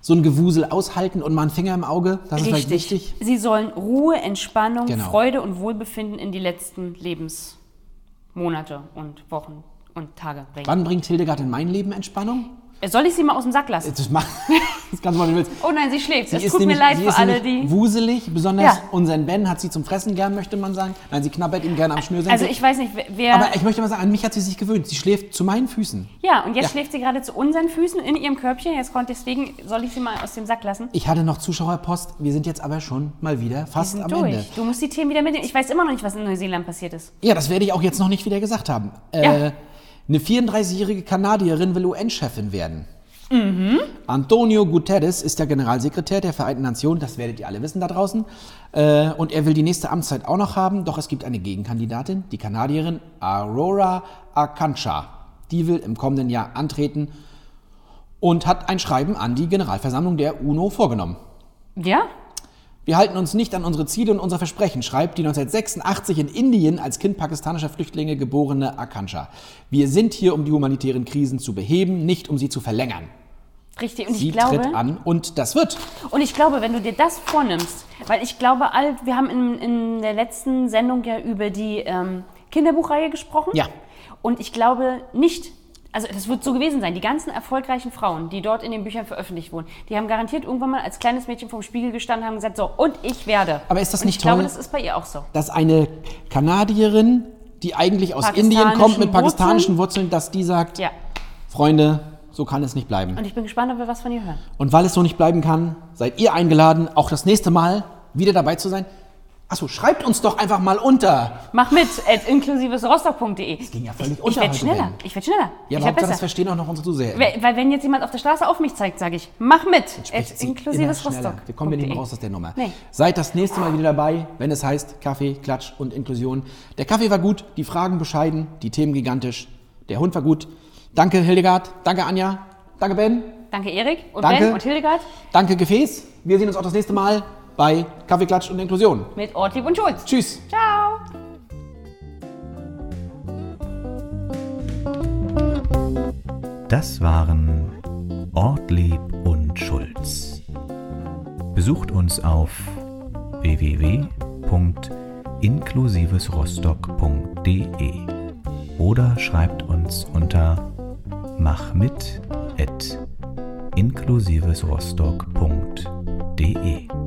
so ein Gewusel aushalten und mal einen Finger im Auge. Das ist vielleicht Richtig. wichtig. Sie sollen Ruhe, Entspannung, Genau. Freude und Wohlbefinden in die letzten Lebensmonate und Wochen und Tage bringen. Wann bringt Hildegard in mein Leben Entspannung? Soll ich sie mal aus dem Sack lassen? Das, mach, das kannst du mal, wie du willst. Oh nein, sie schläft. Sie Es ist tut mir nämlich- leid sie für alle, die. Wuselig, besonders Ja. unseren Ben hat sie zum Fressen gern, möchte man sagen. Nein, sie knabbert ihn gerne am Schnürsenkel. Also ich weiß nicht, wer-. Aber ich möchte mal sagen, an mich hat sie sich gewöhnt. Sie schläft zu meinen Füßen. Ja, und jetzt Ja. schläft sie gerade zu unseren Füßen in ihrem Körbchen. Jetzt konnte deswegen soll ich sie mal aus dem Sack lassen. Ich hatte noch Zuschauerpost. Wir sind jetzt aber schon mal wieder fast am durch. Ende. Du musst die Themen wieder mitnehmen. Ich weiß immer noch nicht, was in Neuseeland passiert ist. Ja, das werde ich auch jetzt noch nicht wieder gesagt haben. Äh, Ja. Eine 34-jährige Kanadierin will UN-Chefin werden. Mhm. Antonio Guterres ist der Generalsekretär der Vereinten Nationen, das werdet ihr alle wissen da draußen. Äh, und er will die nächste Amtszeit auch noch haben, doch es gibt eine Gegenkandidatin, die Kanadierin Aurora Akancha. Die will im kommenden Jahr antreten und hat ein Schreiben an die Generalversammlung der UNO vorgenommen. Ja? Wir halten uns nicht an unsere Ziele und unsere Versprechen, schreibt die 1986 in Indien als Kind pakistanischer Flüchtlinge geborene Akansha. Wir sind hier, um die humanitären Krisen zu beheben, nicht um sie zu verlängern. Richtig, und Sie ich glaube, tritt an und das wird. und ich glaube, wenn du dir das vornimmst, weil ich glaube, all, wir haben in, in der letzten Sendung ja über die ähm, Kinderbuchreihe gesprochen. Ja. Und ich glaube nicht, also das wird so gewesen sein, die ganzen erfolgreichen Frauen, die dort in den Büchern veröffentlicht wurden, die haben garantiert irgendwann mal als kleines Mädchen vorm Spiegel gestanden und haben gesagt, so, und ich werde. Aber ist das und nicht ich glaube, toll? das ist bei ihr auch so. dass eine Kanadierin, die eigentlich aus Indien kommt mit Wurzeln? pakistanischen Wurzeln, dass die sagt, Ja. Freunde, so kann es nicht bleiben. Und ich bin gespannt, ob wir was von ihr hören. Und weil es so nicht bleiben kann, seid ihr eingeladen, auch das nächste Mal wieder dabei zu sein. Achso, schreibt uns doch einfach mal unter. Mach mit, at inklusivesrostock.de. Das ging ja völlig Ich unter werde heute, schneller. Ich werde schneller. Ja, ich aber werde das verstehen auch noch unsere Zuseher. Weil, weil wenn jetzt jemand auf der Straße auf mich zeigt, sage ich, mach mit. At sie immer inklusives schneller. Rostock. Wir kommen nicht mehr raus aus der Nummer. Nee. Seid das nächste Mal wieder dabei, wenn es heißt Kaffee, Klatsch und Inklusion. Der Kaffee war gut, die Fragen bescheiden, die Themen gigantisch. Der Hund war gut. Danke Hildegard, danke Anja, danke Ben, Danke Erik und Danke. Ben und Hildegard danke Gefäß. Wir sehen uns auch das nächste Mal bei Kaffee, Klatsch und Inklusion. mit Ortlieb und Schulz. Tschüss. Ciao. Das waren Ortlieb und Schulz. Besucht uns auf www.inklusivesrostock.de oder schreibt uns unter machmit@inklusivesrostock.de.